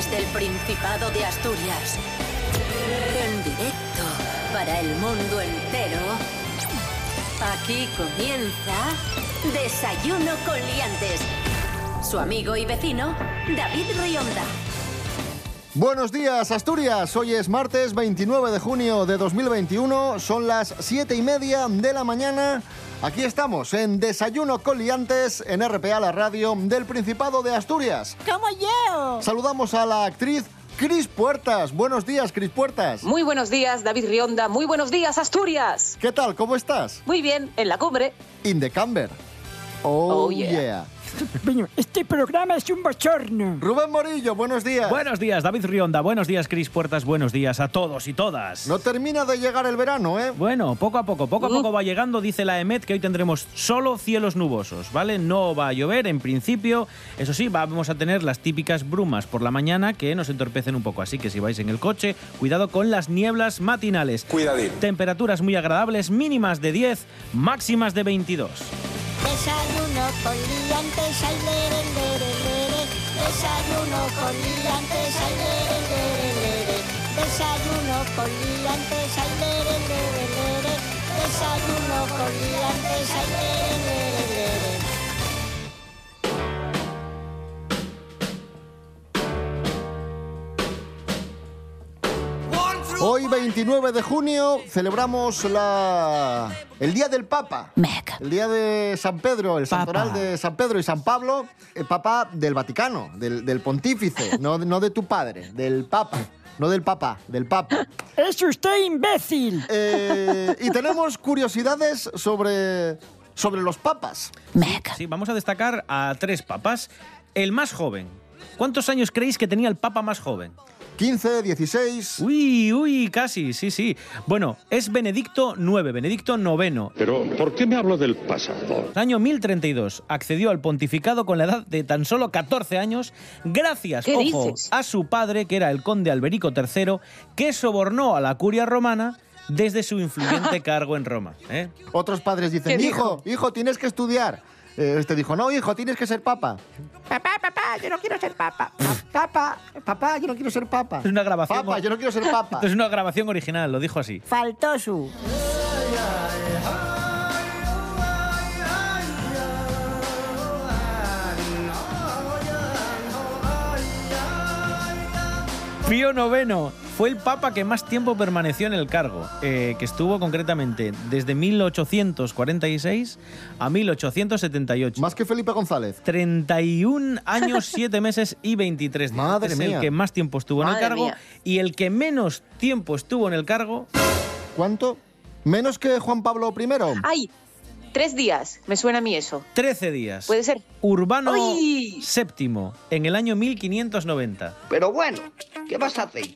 desde el Principado de Asturias. En directo para el mundo entero. Aquí comienza Desayuno con Liantes. Su amigo y vecino, David Rionda. Buenos días, Asturias. Hoy es martes 29 de junio de 2021. Son las 7 y media de la mañana. Aquí estamos en Desayuno con Liantes en RPA, la radio del Principado de Asturias. ¡Como yo! Saludamos a la actriz Cris Puertas. Buenos días, Cris Puertas. Muy buenos días, David Rionda. Muy buenos días, Asturias. ¿Qué tal? ¿Cómo estás? Muy bien, en la cumbre. In the camber. Oh, Oh, yeah. yeah. Este programa es un bochorno. Rubén Morillo, buenos días. Buenos días, David Rionda. Buenos días, Cris Puertas. Buenos días a todos y todas. No termina de llegar el verano, ¿eh? Bueno, poco a poco, poco a poco va llegando, dice la EMET, que hoy tendremos solo cielos nubosos, ¿vale? No va a llover en principio. Eso sí, vamos a tener las típicas brumas por la mañana que nos entorpecen un poco. Así que si vais en el coche, cuidado con las nieblas matinales. Cuidadín. Temperaturas muy agradables, mínimas de 10, máximas de 22. Desayuno con liantes, ay, lere, lere, lere. Desayuno con liantes, ay, lere, lere, lere. Desayuno con liantes, ay, lere, lere, lere. Desayuno con liantes, ay, lere, lere. Hoy, 29 de junio, celebramos la... el Día del Papa. El Día de San Pedro, el Papa. santoral de San Pedro y San Pablo, el Papa del Vaticano, del, del pontífice, no, no de tu padre, del Papa. No del Papa, del Papa. ¡Es usted imbécil! Eh, y tenemos curiosidades sobre, sobre los papas. Sí, vamos a destacar a tres papas. El más joven. ¿Cuántos años creéis que tenía el papa más joven? 15, 16... Uy, uy, casi, sí, sí. Bueno, es Benedicto IX, Benedicto IX. Pero, ¿por qué me hablo del pasado? Año 1032 accedió al pontificado con la edad de tan solo 14 años, gracias, ¿Qué ojo, dices? a su padre, que era el conde Alberico III, que sobornó a la curia romana desde su influyente cargo en Roma. ¿eh? Otros padres dicen, ¿Qué hijo, hijo, tienes que estudiar. Eh, Este dijo, no, hijo, tienes que ser papa. Papá, papá, yo no quiero ser papa. Papá, Papá, yo no quiero ser papa. Es una grabación. Papa, yo no quiero ser papa. Es una grabación original, lo dijo así. faltó su. Pío IX fue el papa que más tiempo permaneció en el cargo, eh, que estuvo concretamente desde 1846 a 1878. Más que Felipe González. 31 años, 7 meses y 23 días. Madre es mía. el que más tiempo estuvo en el cargo mía. y el que menos tiempo estuvo en el cargo, ¿Cuánto? ¿Menos que Juan Pablo I? ¡Ay! Tres días. Me suena a mí eso. 13 días. ¿Puede ser? Urbano ¡Ay! VII, en el año 1590. Pero bueno, ¿qué vas a hacer?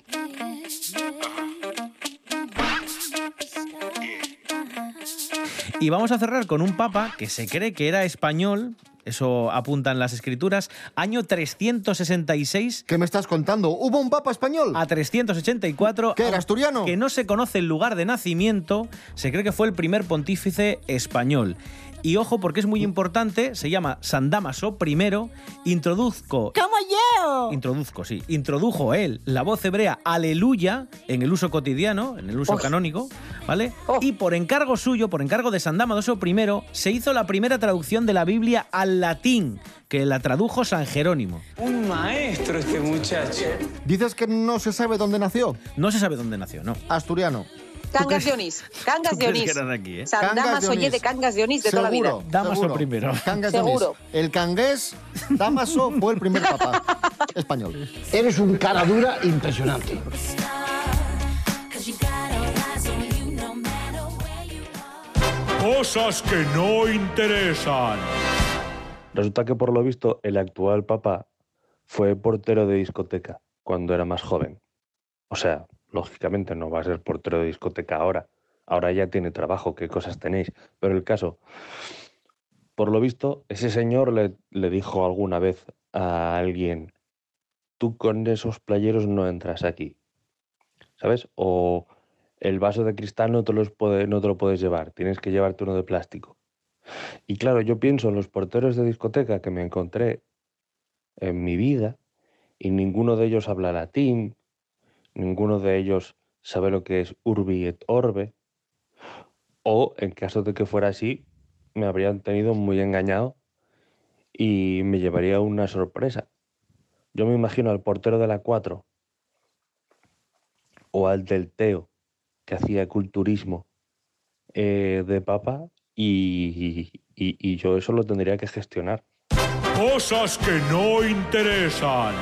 Y vamos a cerrar con un papa que se cree que era español, eso apuntan las escrituras, año 366 ¿Qué me estás contando? ¿Hubo un papa español? a 384. ¿Qué era, asturiano? Que no se conoce el lugar de nacimiento, se cree que fue el primer pontífice español. Y ojo, porque es muy importante, se llama San Damaso I, introduzco ¡Como yo! Introduzco, sí. Introdujo él la voz hebrea aleluya en el uso cotidiano, en el uso Oh. canónico, ¿vale? Oh. Y por encargo suyo, por encargo de San Damaso I, se hizo la primera traducción de la Biblia al latín, que la tradujo San Jerónimo. Un maestro este muchacho. Dices que no se sabe dónde nació. No se sabe dónde nació, ¿no? Asturiano. Cangas de Onís. Cangas de Onís. de aquí, eh? San Cangas Damas de de Cangas de Onís de toda la vida. Damaso seguro. primero. Cangas de Seguro. Onís. El cangués Damaso fue el primer papa español. Eres un cara dura impresionante. Cosas que no interesan. Resulta que por lo visto el actual papa fue portero de discoteca cuando era más joven. O sea, lógicamente no va a ser portero de discoteca ahora. Ahora ya tiene trabajo, qué cosas tenéis. Pero el caso, por lo visto, ese señor le, le dijo alguna vez a alguien, tú con esos playeros no entras aquí. ¿Sabes? O el vaso de cristal no te, no te lo puedes llevar, tienes que llevarte uno de plástico. Y claro, yo pienso en los porteros de discoteca que me encontré en mi vida y ninguno de ellos habla latín, ninguno de ellos sabe lo que es urbi et orbe, o en caso de que fuera así, me habrían tenido muy engañado y me llevaría una sorpresa. Yo me imagino al portero de la 4 o al del Teo, que hacía culturismo eh, de papa, y, y- y yo eso lo tendría que gestionar. Cosas que no interesan.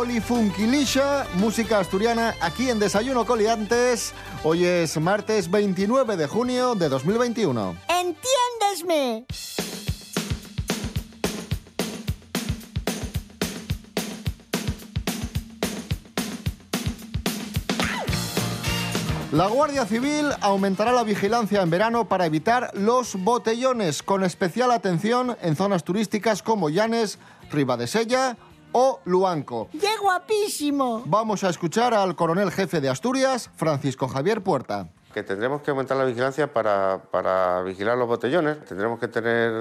Tejedor Polifunquilisha, música asturiana aquí en Desayuno Coliantes. Hoy es martes 29 de junio de 2021. ¡Entiéndesme! La Guardia Civil aumentará la vigilancia en verano para evitar los botellones, con especial atención en zonas turísticas como Llanes, Ribadesella o Luanco. ¡Qué guapísimo! Vamos a escuchar al coronel jefe de Asturias, Francisco Javier Puerta. que tendremos que aumentar la vigilancia para, para vigilar los botellones. Tendremos que tener,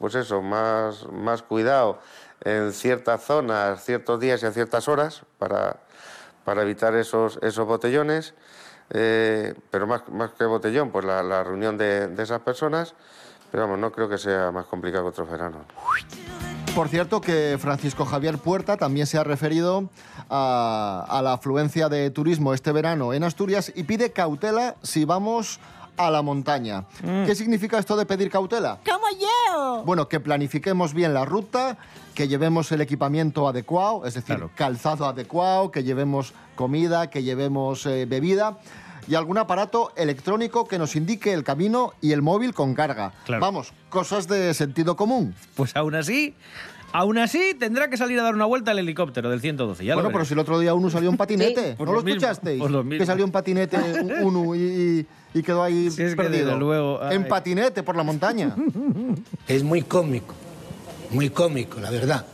pues eso, más, más cuidado en ciertas zonas, ciertos días y a ciertas horas para, para evitar esos, esos botellones. Eh, pero más, más que botellón, pues la, la reunión de, de esas personas. Pero vamos, no creo que sea más complicado que otros veranos. Por cierto, que Francisco Javier Puerta también se ha referido a, a la afluencia de turismo este verano en Asturias y pide cautela si vamos a la montaña. ¿Qué significa esto de pedir cautela? ¡Como yo! Bueno, que planifiquemos bien la ruta, que llevemos el equipamiento adecuado, es decir, calzado adecuado, que llevemos comida, que llevemos eh, bebida y algún aparato electrónico que nos indique el camino y el móvil con carga. Claro. Vamos, cosas de sentido común. Pues aún así, aún así tendrá que salir a dar una vuelta al helicóptero del 112. Ya bueno, pero si el otro día uno salió en patinete, Pues ¿no lo lo mismo, escuchasteis? pues. Que salió en patinete un- uno y, y- y quedó ahí Si es que perdido. desde luego, ay. en patinete por la montaña. Es muy cómico, muy cómico, la verdad.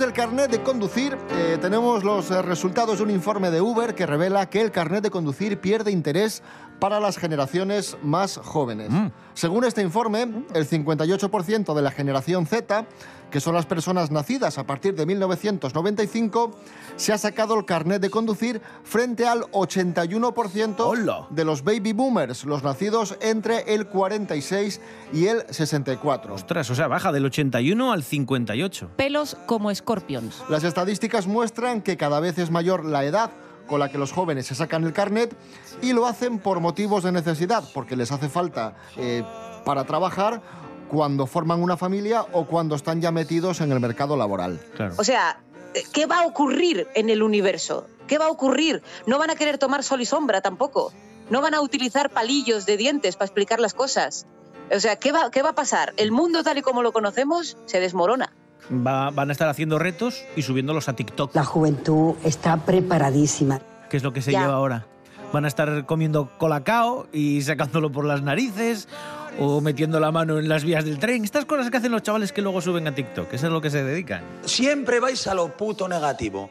Del carnet de conducir. Eh, tenemos los eh, resultados de un informe de Uber que revela que el carnet de conducir pierde interés para las generaciones más jóvenes. Según este informe, el 58% de la generación Z, que son las personas nacidas a partir de 1995, se ha sacado el carnet de conducir frente al 81% de los baby boomers, los nacidos entre el 46 y el 64. Ostras, o sea, baja del 81 al 58. Pelos como escorpions. Las estadísticas muestran que cada vez es mayor la edad con la que los jóvenes se sacan el carnet y lo hacen por motivos de necesidad, porque les hace falta eh, para trabajar cuando forman una familia o cuando están ya metidos en el mercado laboral. O sea, ¿qué va a ocurrir en el universo? ¿Qué va a ocurrir? No van a querer tomar sol y sombra tampoco. No van a utilizar palillos de dientes para explicar las cosas. O sea, ¿qué va, qué va a pasar? El mundo tal y como lo conocemos se desmorona. Va- van a estar haciendo retos y subiéndolos a TikTok. La juventud está preparadísima. que es lo que se Ya. lleva ahora. Van a estar comiendo colacao y sacándolo por las narices o metiendo la mano en las vías del tren. Estas cosas que hacen los chavales que luego suben a TikTok. Eso es lo que se dedican. Siempre vais a lo puto negativo.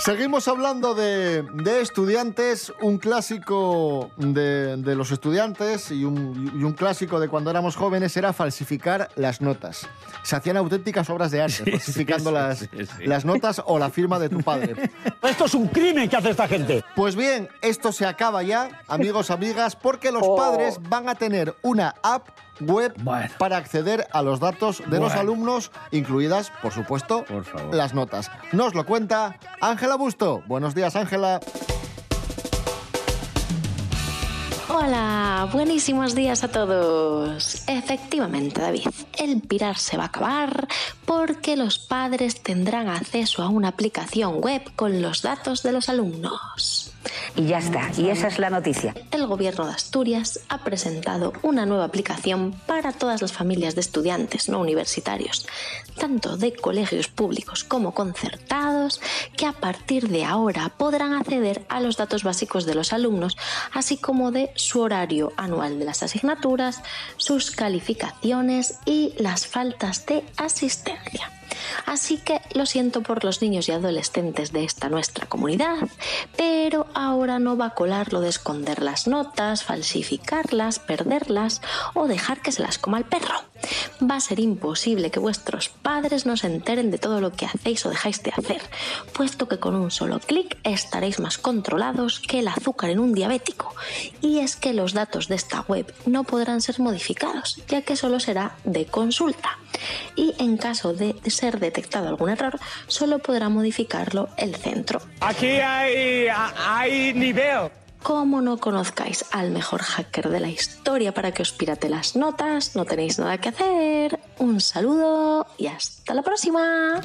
Seguimos hablando de, de estudiantes, un clásico de, de los estudiantes y un, y un clásico de cuando éramos jóvenes era falsificar las notas. Se hacían auténticas obras de arte, falsificando sí, las, sí, sí. las notas o la firma de tu padre. Esto es un crimen que hace esta gente. Pues bien, esto se acaba ya, amigos, amigas, porque los padres van a tener una app web para acceder a los datos de los alumnos, incluidas, por supuesto, las notas. Nos lo cuenta Ángela Busto. Buenos días, Ángela. Hola, buenísimos días a todos. Efectivamente, David, el pirar se va a acabar porque los padres tendrán acceso a una aplicación web con los datos de los alumnos. Y ya está, y esa es la noticia. El gobierno de Asturias ha presentado una nueva aplicación para todas las familias de estudiantes no universitarios, tanto de colegios públicos como concertados, que a partir de ahora podrán acceder a los datos básicos de los alumnos, así como de su horario anual de las asignaturas, sus calificaciones y las faltas de asistencia. Así que lo siento por los niños y adolescentes de esta nuestra comunidad, pero ahora no va a colar lo de esconder las notas, falsificarlas, perderlas o dejar que se las coma el perro. Va a ser imposible que vuestros padres no se enteren de todo lo que hacéis o dejáis de hacer, puesto que con un solo clic estaréis más controlados que el azúcar en un diabético. Y es que los datos de esta web no podrán ser modificados, ya que solo será de consulta. Y en caso de ser detectado algún error, solo podrá modificarlo el centro. Aquí hay, hay nivel. Como no conozcáis al mejor hacker de la historia para que os pirate las notas, no tenéis nada que hacer. Un saludo y hasta la próxima.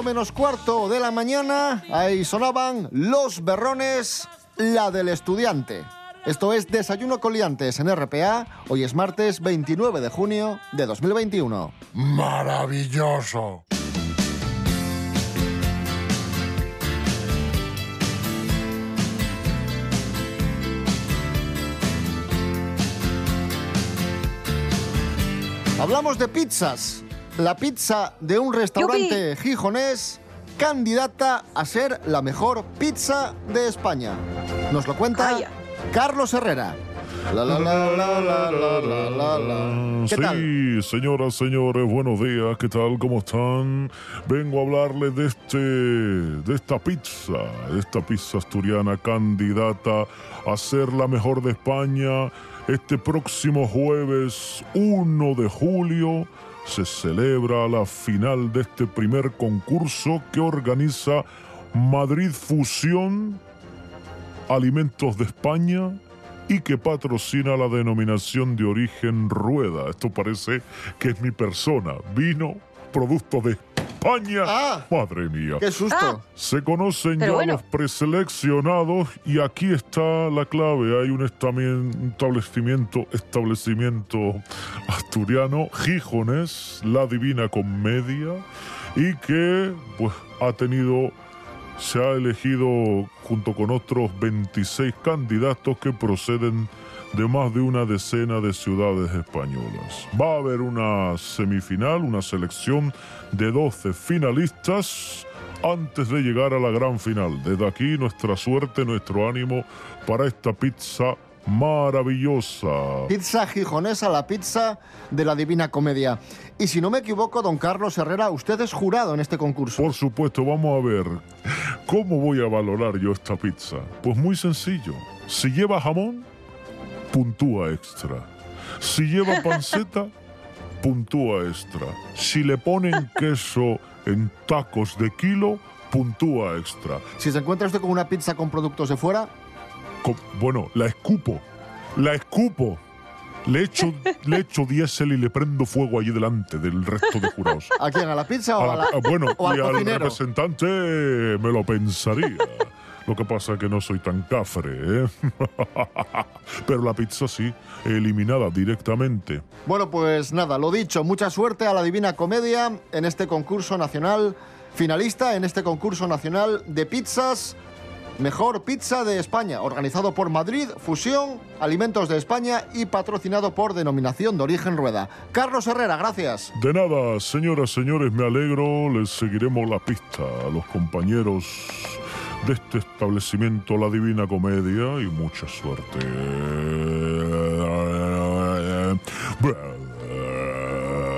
menos cuarto de la mañana, ahí sonaban los berrones, la del estudiante. Esto es Desayuno Coliantes en RPA. Hoy es martes 29 de junio de 2021. ¡Maravilloso! Hablamos de pizzas la pizza de un restaurante gijonés candidata a ser la mejor pizza de España. Nos lo cuenta Calla. Carlos Herrera. Sí, señoras, señores, buenos días, ¿qué tal? ¿Cómo están? Vengo a hablarles de este de esta pizza, de esta pizza asturiana candidata a ser la mejor de España este próximo jueves 1 de julio se celebra la final de este primer concurso que organiza Madrid Fusión Alimentos de España y que patrocina la denominación de origen Rueda. Esto parece que es mi persona. Vino, producto de España. Madre mía. ¡Qué susto! Se conocen Pero ya bueno. los preseleccionados y aquí está la clave. Hay un estamen- establecimiento, establecimiento asturiano, Gijones, la Divina Comedia, y que pues ha tenido se ha elegido junto con otros 26 candidatos que proceden de más de una decena de ciudades españolas. Va a haber una semifinal, una selección de 12 finalistas antes de llegar a la gran final. Desde aquí nuestra suerte, nuestro ánimo para esta pizza maravillosa. Pizza gijonesa, la pizza de la Divina Comedia. Y si no me equivoco, don Carlos Herrera, usted es jurado en este concurso. Por supuesto, vamos a ver. ¿Cómo voy a valorar yo esta pizza? Pues muy sencillo. Si lleva jamón, puntúa extra. Si lleva panceta, puntúa extra. Si le ponen queso en tacos de kilo, puntúa extra. Si se encuentra usted con una pizza con productos de fuera, Bueno, la escupo. La escupo. Le echo, le echo diésel y le prendo fuego allí delante del resto de jurados. ¿a quién? ¿A la pizza o A a la- la, bueno, o al y al representante me lo pensaría. Lo que pasa es que no soy tan cafre, ¿eh? Pero la pizza sí, eliminada directamente. Bueno, pues nada, lo dicho, mucha suerte a la Divina Comedia en este concurso nacional, finalista en este concurso nacional de pizzas, Mejor Pizza de España, organizado por Madrid, Fusión, Alimentos de España y patrocinado por Denominación de Origen Rueda. Carlos Herrera, gracias. De nada, señoras, señores, me alegro. Les seguiremos la pista a los compañeros de este establecimiento La Divina Comedia y mucha suerte.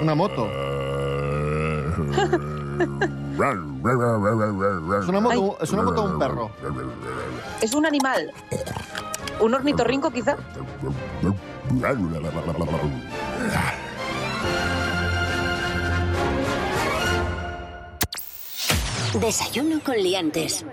Una moto. Es una moto, es una moto de un perro. Es un animal. ¿Un ornitorrinco quizá? Desayuno con liantes.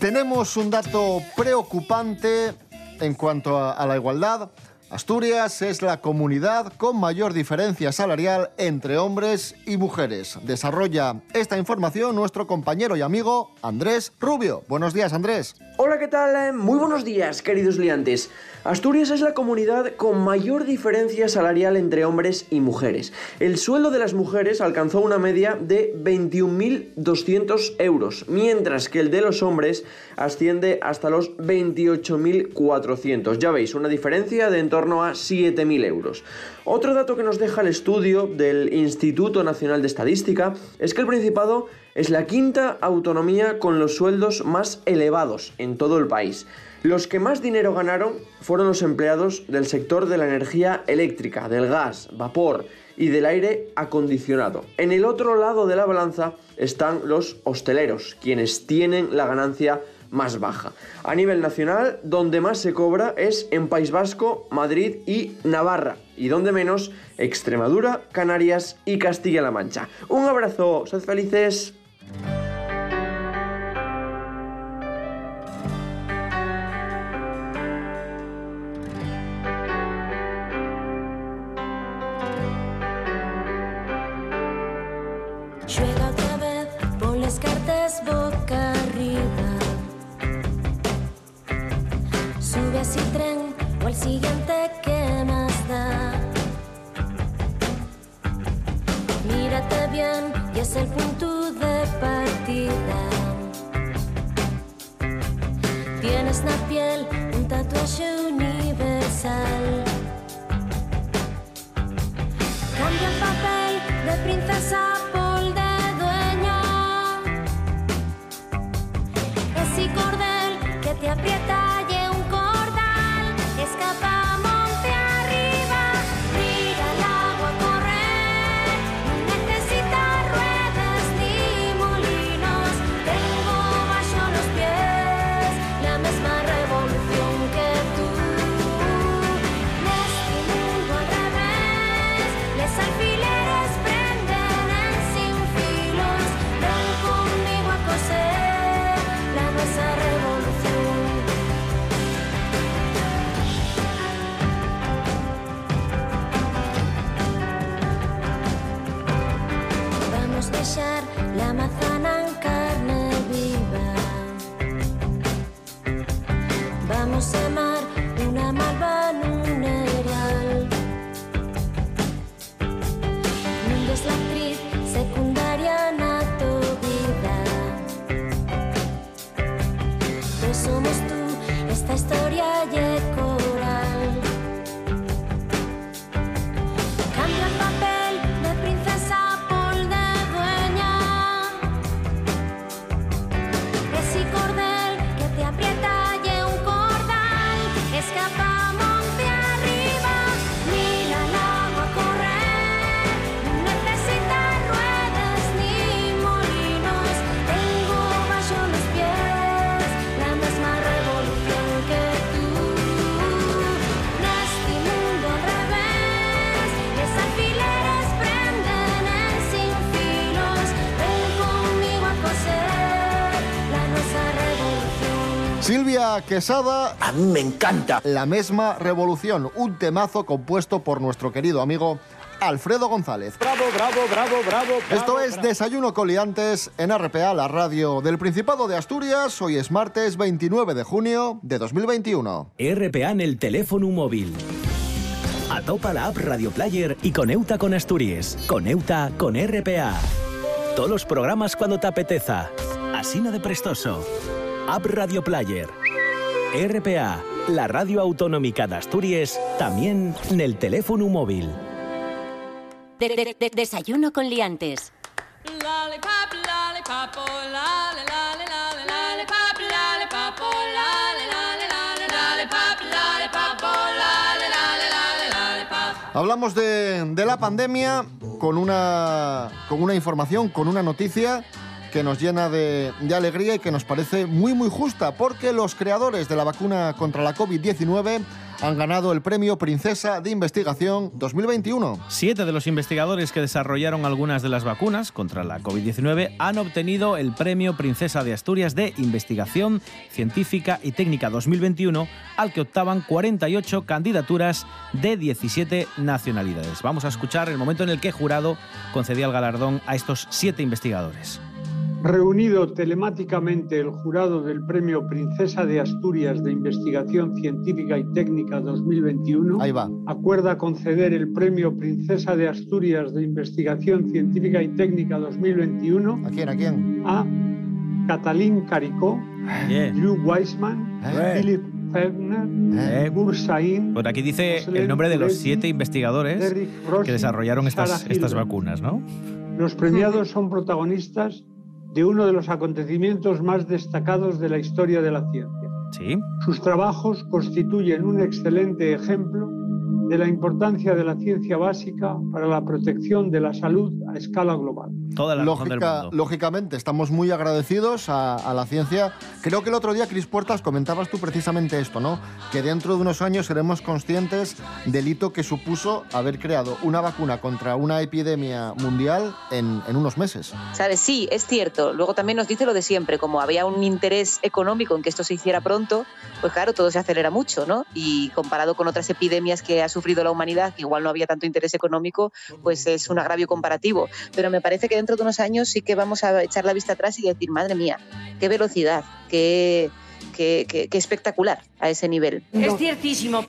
Tenemos un dato preocupante en cuanto a, la igualdad. Asturias es la comunidad con mayor diferencia salarial entre hombres y mujeres. Desarrolla esta información nuestro compañero y amigo Andrés Rubio. Buenos días, Andrés. Hola, ¿qué tal? Muy buenos días, queridos liantes. Asturias es la comunidad con mayor diferencia salarial entre hombres y mujeres. El sueldo de las mujeres alcanzó una media de 21.200 euros, mientras que el de los hombres asciende hasta los 28.400. Ya veis, una diferencia de torno a 7.000 euros. Otro dato que nos deja el estudio del Instituto Nacional de Estadística es que el Principado es la quinta autonomía con los sueldos más elevados en todo el país. Los que más dinero ganaron fueron los empleados del sector de la energía eléctrica, del gas, vapor y del aire acondicionado. En el otro lado de la balanza están los hosteleros, quienes tienen la ganancia más baja. A nivel nacional, donde más se cobra es en País Vasco, Madrid y Navarra, y donde menos, Extremadura, Canarias y Castilla-La Mancha. Un abrazo, sed felices. Quesada. A mí me encanta. La misma revolución, un temazo compuesto por nuestro querido amigo Alfredo González. Bravo, bravo, bravo, bravo. Esto es Desayuno Coliantes en RPA, la radio del Principado de Asturias. Hoy es martes 29 de junio de 2021. RPA en el teléfono móvil. Atopa la app Radio Player y coneuta con Asturias. Coneuta con RPA. Todos los programas cuando te apeteza. Asina de prestoso. App Radio Player. RPA, la radio autonómica de Asturias, también en el teléfono móvil. De- de- de- desayuno con liantes. Lollipop, lollipop, oh, lollipop, lollipop, oh, oh. Hablamos de, de la pandemia con una, con una información, con una noticia que nos llena de, alegría y que nos parece muy muy justa, porque los creadores de la vacuna contra la COVID-19 han ganado el premio Princesa de Investigación 2021. Siete de los investigadores que desarrollaron algunas de las vacunas contra la COVID-19 han obtenido el Premio Princesa de Asturias de Investigación Científica y Técnica 2021, al que optaban 48 candidaturas de 17 nacionalidades. Vamos a escuchar el momento en el que jurado concedía el galardón a estos siete investigadores. Reunido telemáticamente el jurado del Premio Princesa de Asturias de Investigación Científica y Técnica 2021, acuerda conceder el Premio Princesa de Asturias de Investigación Científica y Técnica 2021 ¿A quién? ¿A quién? a Catalín Caricó. Drew Weissman, Eh. Philip Febner, Eh. Bursain, Por aquí dice el nombre de los siete investigadores que desarrollaron estas, estas vacunas, ¿no? Los premiados son protagonistas de uno de los acontecimientos más destacados de la historia de la ciencia. Sí. Sus trabajos constituyen un excelente ejemplo de la importancia de la ciencia básica para la protección de la salud a escala global. Toda la del Lógica- mundo. lógicamente, estamos muy agradecidos a, a la ciencia. Creo que el otro día, Cris Puertas, comentabas tú precisamente esto, ¿no? Que dentro de unos años seremos conscientes del hito que supuso haber creado una vacuna contra una epidemia mundial en, en unos meses. ¿Sabes? Sí, es cierto. Luego también nos dice lo de siempre, como había un interés económico en que esto se hiciera pronto, pues claro, todo se acelera mucho, ¿no? Y comparado con otras epidemias que ha sufrido la humanidad, que igual no había tanto interés económico, pues es un agravio comparativo. Pero me parece que dentro de unos años sí que vamos a echar la vista atrás y decir, madre mía, qué velocidad, qué, qué, qué- qué espectacular a ese nivel. Es ciertísimo.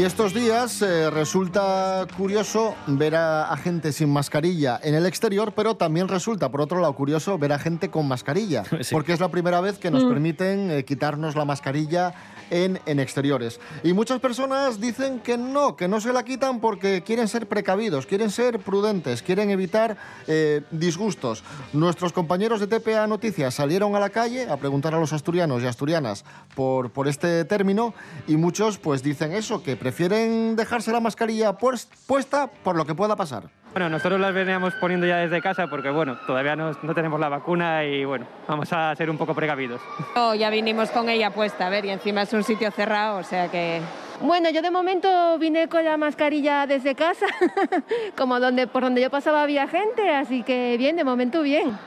Y estos días eh, resulta curioso ver a, a gente sin mascarilla en el exterior, pero también resulta, por otro lado, curioso ver a gente con mascarilla, Sí. porque es la primera vez que nos Mm. permiten eh, quitarnos la mascarilla en, exteriores. Y muchas personas dicen que no, que no se la quitan porque quieren ser precavidos, quieren ser prudentes, quieren evitar eh, disgustos. Nuestros compañeros de TPA Noticias salieron a la calle a preguntar a los asturianos y asturianas por, por este término y muchos pues dicen eso, que prefieren dejarse la mascarilla pues- puesta por lo que pueda pasar. Bueno, nosotros las veníamos poniendo ya desde casa porque, bueno, todavía no, tenemos la vacuna y, bueno, vamos a ser un poco precavidos. No, ya vinimos con ella puesta, a ver, y encima es un sitio cerrado, o sea que... Bueno, yo de momento vine con la mascarilla desde casa, como donde, por donde yo pasaba había gente, así que bien, de momento bien.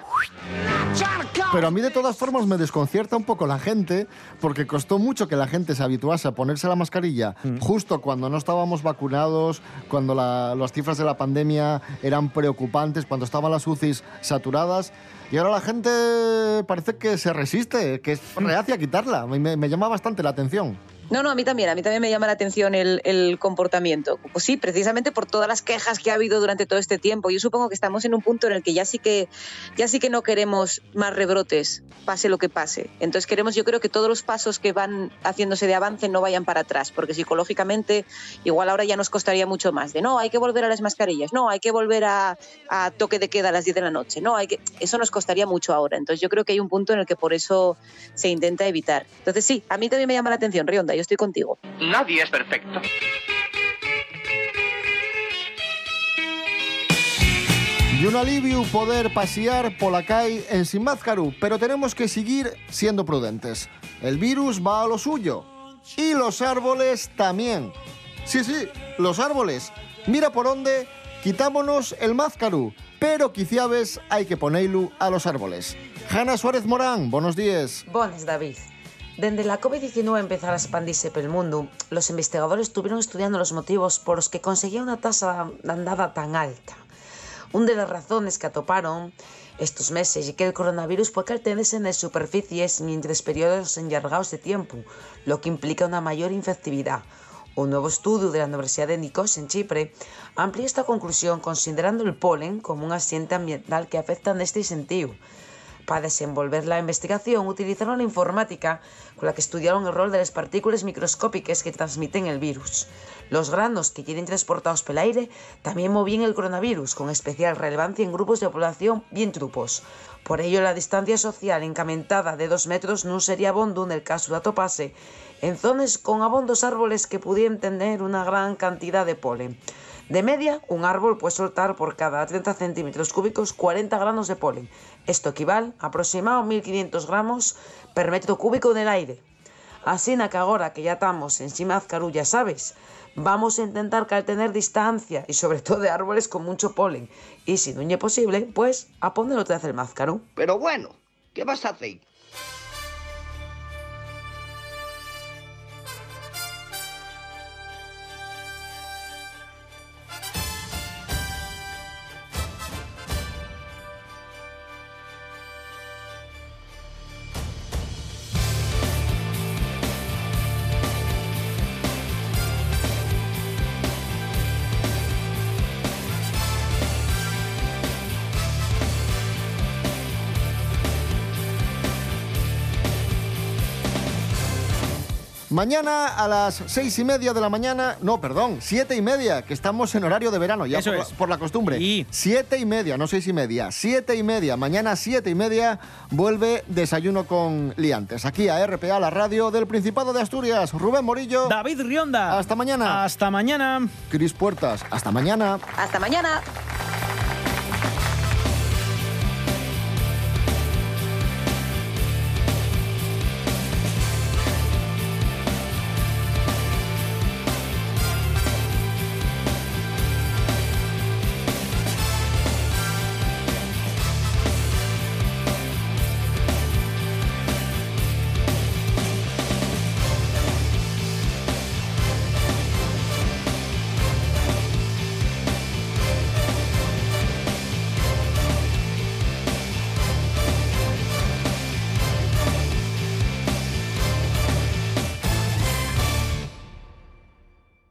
Pero a mí de todas formas me desconcierta un poco la gente, porque costó mucho que la gente se habituase a ponerse la mascarilla justo cuando no estábamos vacunados, cuando la- las cifras de la pandemia eran preocupantes, cuando estaban las UCIs saturadas. Y ahora la gente parece que se resiste, que es reacia a quitarla. Me, me- me llama bastante la atención. No, no, a mí también, a mí también me llama la atención el, comportamiento. Pues sí, precisamente por todas las quejas que ha habido durante todo este tiempo. Yo supongo que estamos en un punto en el que ya sí que ya sí que no queremos más rebrotes, pase lo que pase. Entonces queremos, yo creo que todos los pasos que van haciéndose de avance no vayan para atrás, porque psicológicamente igual ahora ya nos costaría mucho más de no, hay que volver a las mascarillas, no, hay que volver a, a toque de queda a las 10 de la noche, no, hay que eso nos costaría mucho ahora. Entonces yo creo que hay un punto en el que por eso se intenta evitar. Entonces sí, a mí también me llama la atención, Rionda, yo estoy contigo. Nadie es perfecto. Y un alivio poder pasear por la calle en sin máscaru, pero tenemos que seguir siendo prudentes. El virus va a lo suyo. Y los árboles también. Sí, sí, los árboles. Mira por dónde quitámonos el máscaru, pero quiciabes hay que ponerlo a los árboles. Hanna Suárez Morán, buenos días. Bones, David. Dende la COVID-19 empezara a expandirse pelo mundo, los investigadores estuvieron estudiando los motivos por los que conseguía una tasa de andada tan alta. Una de las razones que atoparon estos meses y que el coronavirus puede caltenerse en las superficies mientras periodos enlargados de tiempo, lo que implica una mayor infectividad. Un nuevo estudio de la Universidad de Nikos en Chipre amplía esta conclusión considerando el polen como un asiente ambiental que afecta en este sentido. Para desenvolver la investigación utilizaron la informática con la que estudiaron el rol de las partículas microscópicas que transmiten el virus. Los granos que quieren transportados por el aire también movían el coronavirus, con especial relevancia en grupos de población bien trupos. Por ello, la distancia social encamentada de dos metros no sería abondo en el caso de atopase en zonas con abondos árboles que pudieran tener una gran cantidad de polen. De media, un árbol puede soltar por cada 30 centímetros cúbicos 40 granos de polen. Esto equivale a aproximadamente 1.500 gramos per metro cúbico en el aire. Así que ahora que ya estamos encima de ya sabes, vamos a intentar tener distancia y sobre todo de árboles con mucho polen. Y si no posible, pues a poner otra vez el mázcaro. Pero bueno, ¿qué vas a hacer? Mañana a las seis y media de la mañana, no, perdón, siete y media, que estamos en horario de verano, ya Eso por, es. La, por la costumbre. Siete y media, no seis y media, siete y media. Mañana siete y media vuelve Desayuno con Liantes. Aquí a RPA, la radio del Principado de Asturias. Rubén Morillo. David Rionda. Hasta mañana. Hasta mañana. Cris Puertas. Hasta mañana. Hasta mañana.